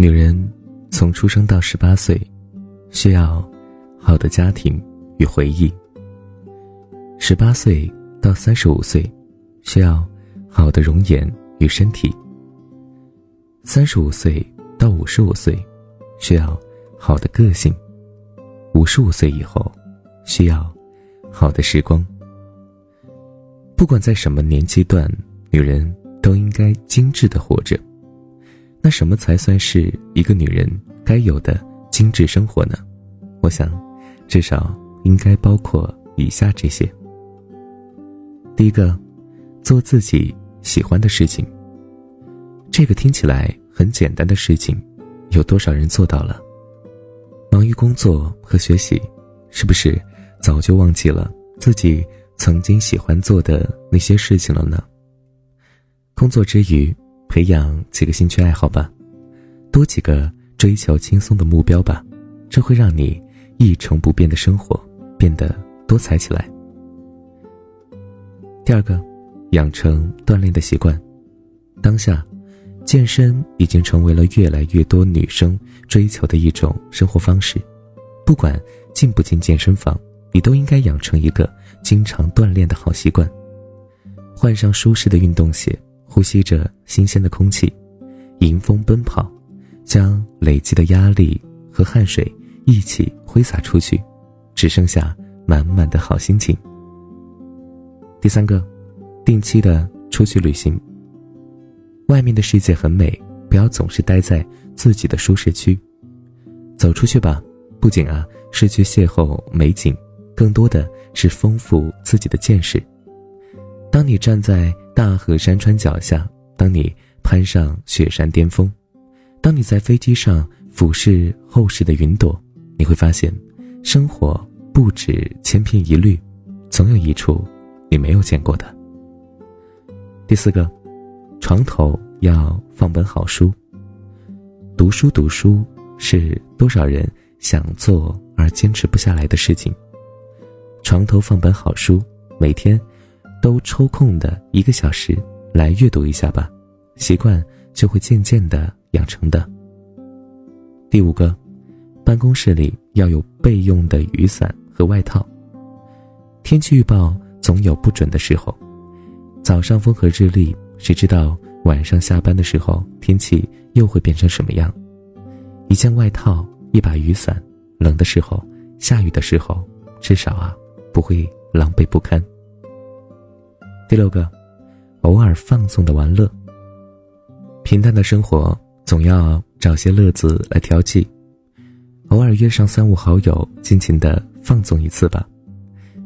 女人从出生到十八岁，需要好的家庭与回忆；十八岁到三十五岁，需要好的容颜与身体；三十五岁到五十五岁，需要好的个性；五十五岁以后，需要好的时光。不管在什么年纪段，女人都应该精致的活着。那什么才算是一个女人该有的精致生活呢？我想，至少应该包括以下这些。第一个，做自己喜欢的事情。这个听起来很简单的事情，有多少人做到了？忙于工作和学习，是不是早就忘记了自己曾经喜欢做的那些事情了呢？工作之余。培养几个兴趣爱好吧，多几个追求轻松的目标吧，这会让你一成不变的生活变得多彩起来。第二个，养成锻炼的习惯。当下，健身已经成为了越来越多女生追求的一种生活方式。不管进不进健身房，你都应该养成一个经常锻炼的好习惯。换上舒适的运动鞋。呼吸着新鲜的空气，迎风奔跑，将累积的压力和汗水一起挥洒出去，只剩下满满的好心情。第三个，定期的出去旅行。外面的世界很美，不要总是待在自己的舒适区，走出去吧。不仅啊是去邂逅美景，更多的是丰富自己的见识。当你站在大河山川脚下，当你攀上雪山巅峰，当你在飞机上俯视厚实的云朵，你会发现，生活不止千篇一律，总有一处你没有见过的。第四个，床头要放本好书。读书读书是多少人想做而坚持不下来的事情。床头放本好书，每天。都抽空的一个小时来阅读一下吧，习惯就会渐渐的养成的。第五个，办公室里要有备用的雨伞和外套。天气预报总有不准的时候，早上风和日丽，谁知道晚上下班的时候天气又会变成什么样？一件外套，一把雨伞，冷的时候，下雨的时候，至少啊，不会狼狈不堪。第六个，偶尔放纵的玩乐。平淡的生活总要找些乐子来调剂，偶尔约上三五好友，尽情的放纵一次吧。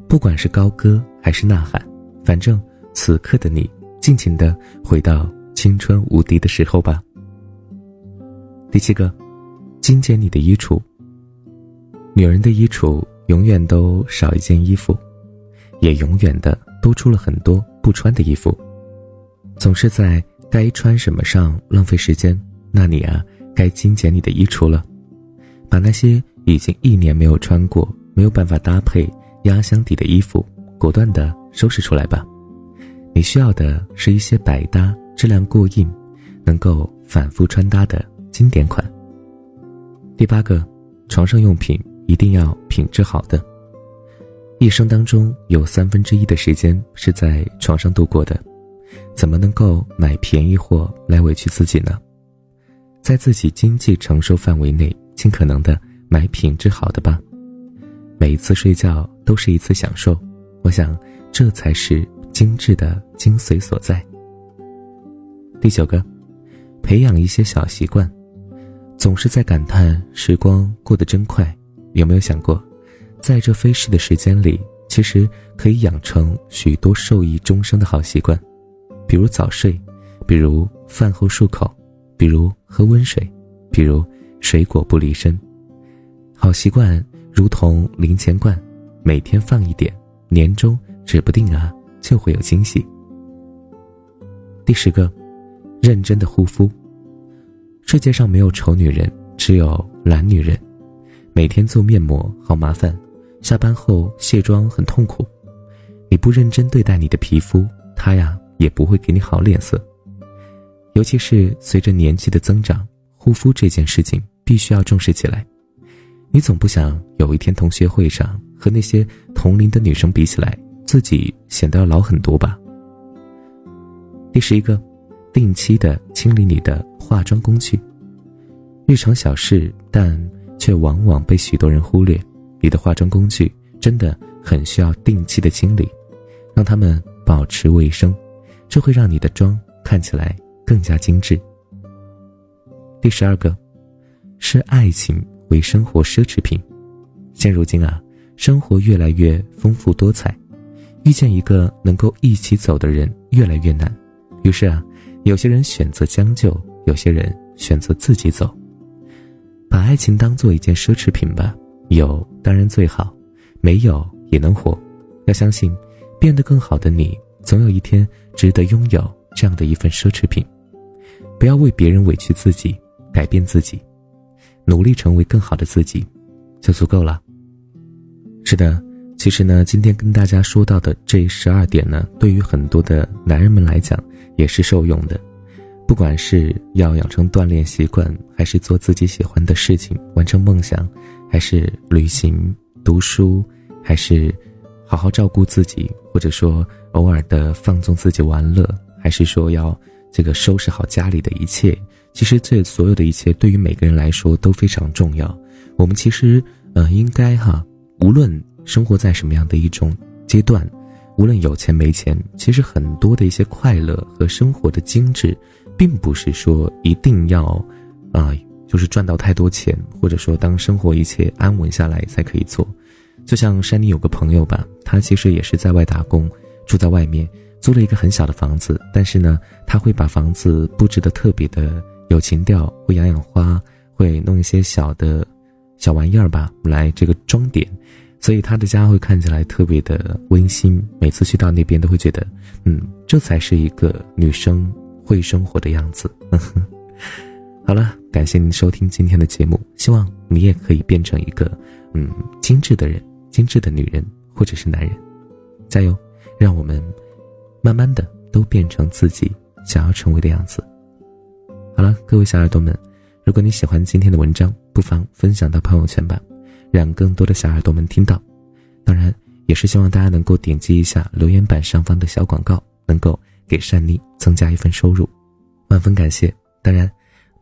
不管是高歌还是呐喊，反正此刻的你，尽情的回到青春无敌的时候吧。第七个，精简你的衣橱。女人的衣橱永远都少一件衣服，也永远的多出了很多。不穿的衣服，总是在该穿什么上浪费时间。那你啊，该精简你的衣橱了，把那些已经一年没有穿过、没有办法搭配压箱底的衣服，果断的收拾出来吧。你需要的是一些百搭、质量过硬、能够反复穿搭的经典款。第八个，床上用品一定要品质好的。一生当中有三分之一的时间是在床上度过的，怎么能够买便宜货来委屈自己呢？在自己经济承受范围内，尽可能的买品质好的吧。每一次睡觉都是一次享受，我想这才是精致的精髓所在。第九个，培养一些小习惯，总是在感叹时光过得真快，有没有想过？在这飞逝的时间里，其实可以养成许多受益终生的好习惯，比如早睡，比如饭后漱口，比如喝温水，比如水果不离身。好习惯如同零钱罐，每天放一点，年终指不定啊就会有惊喜。第十个，认真的护肤。世界上没有丑女人，只有懒女人。每天做面膜好麻烦。下班后卸妆很痛苦，你不认真对待你的皮肤，它呀也不会给你好脸色。尤其是随着年纪的增长，护肤这件事情必须要重视起来。你总不想有一天同学会上和那些同龄的女生比起来，自己显得要老很多吧？第十一个，定期的清理你的化妆工具。日常小事，但却往往被许多人忽略。你的化妆工具真的很需要定期的清理，让它们保持卫生，这会让你的妆看起来更加精致。第十二个，视爱情为生活奢侈品。现如今啊，生活越来越丰富多彩，遇见一个能够一起走的人越来越难。于是啊，有些人选择将就，有些人选择自己走。把爱情当做一件奢侈品吧，有当然最好，没有也能活。要相信，变得更好的你，总有一天值得拥有这样的一份奢侈品。不要为别人委屈自己，改变自己，努力成为更好的自己，就足够了。是的。其实呢，今天跟大家说到的这十二点呢，对于很多的男人们来讲也是受用的。不管是要养成锻炼习惯，还是做自己喜欢的事情，完成梦想，还是旅行、读书，还是好好照顾自己，或者说偶尔的放纵自己玩乐，还是说要这个收拾好家里的一切，其实这所有的一切对于每个人来说都非常重要。我们其实呃，应该哈，无论。生活在什么样的一种阶段，无论有钱没钱，其实很多的一些快乐和生活的精致，并不是说一定要，啊，就是赚到太多钱，或者说当生活一切安稳下来才可以做。就像山里有个朋友吧，他其实也是在外打工，住在外面，租了一个很小的房子，但是呢，他会把房子布置的特别的有情调，会养养花，会弄一些小的，小玩意儿吧，来这个装点。所以他的家会看起来特别的温馨，每次去到那边都会觉得，嗯，这才是一个女生会生活的样子。好了，感谢您收听今天的节目，希望你也可以变成一个，嗯，精致的人，精致的女人或者是男人，加油，让我们慢慢的都变成自己想要成为的样子。好了，各位小耳朵们，如果你喜欢今天的文章，不妨分享到朋友圈吧。让更多的小耳朵们听到，当然也是希望大家能够点击一下留言板上方的小广告，能够给善妮增加一份收入，万分感谢。当然，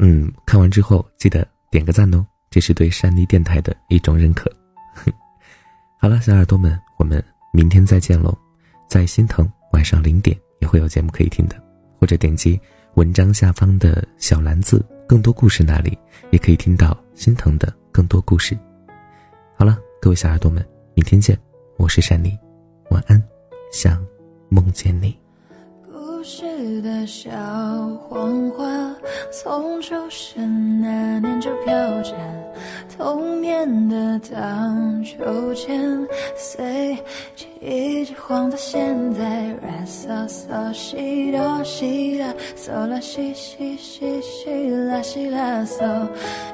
嗯，看完之后记得点个赞哦，这是对山妮电台的一种认可。好了，小耳朵们，我们明天再见喽！在心疼晚上零点也会有节目可以听的，或者点击文章下方的小篮子，更多故事那里也可以听到心疼的更多故事。好了，各位小耳朵们，明天见，我是珊妮，晚安，想梦见你。故事的小黄花，从出生那年就飘着。童年的荡秋千，随一直晃到现在。啦嗦嗦西哆西啦，嗦啦西西西西啦西啦嗦，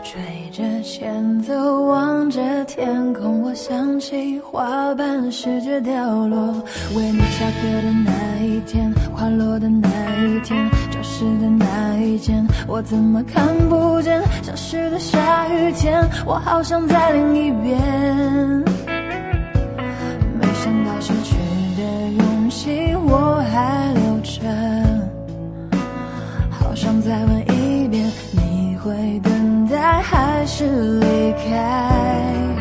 吹着前奏，望着天空，我想起花瓣试着掉落。为你下课的那一天，花落的那一天，教室的那一间，我怎么看不见消失的下雨天？我好想再淋一遍，没想到失去的勇气我还留着，好想再问一遍，你会等待还是离开？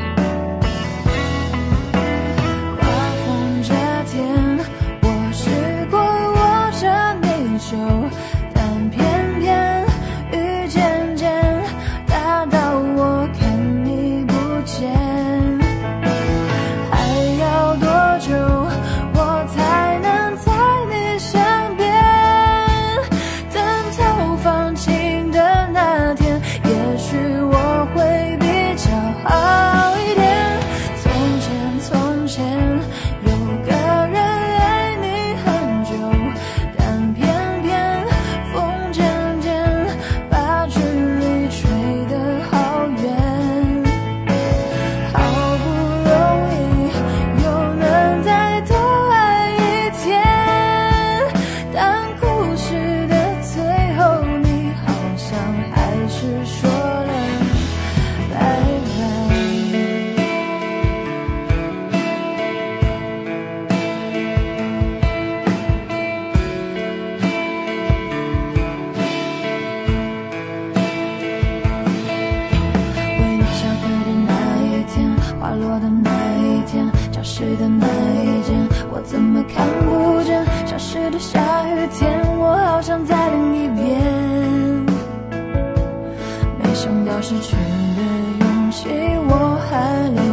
还留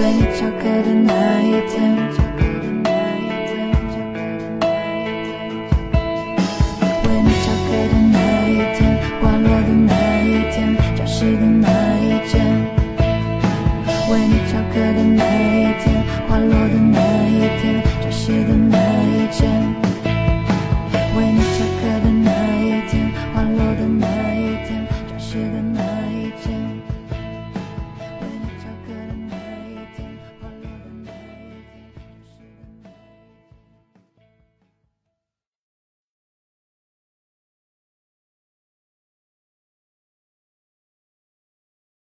为你翘课的那一天，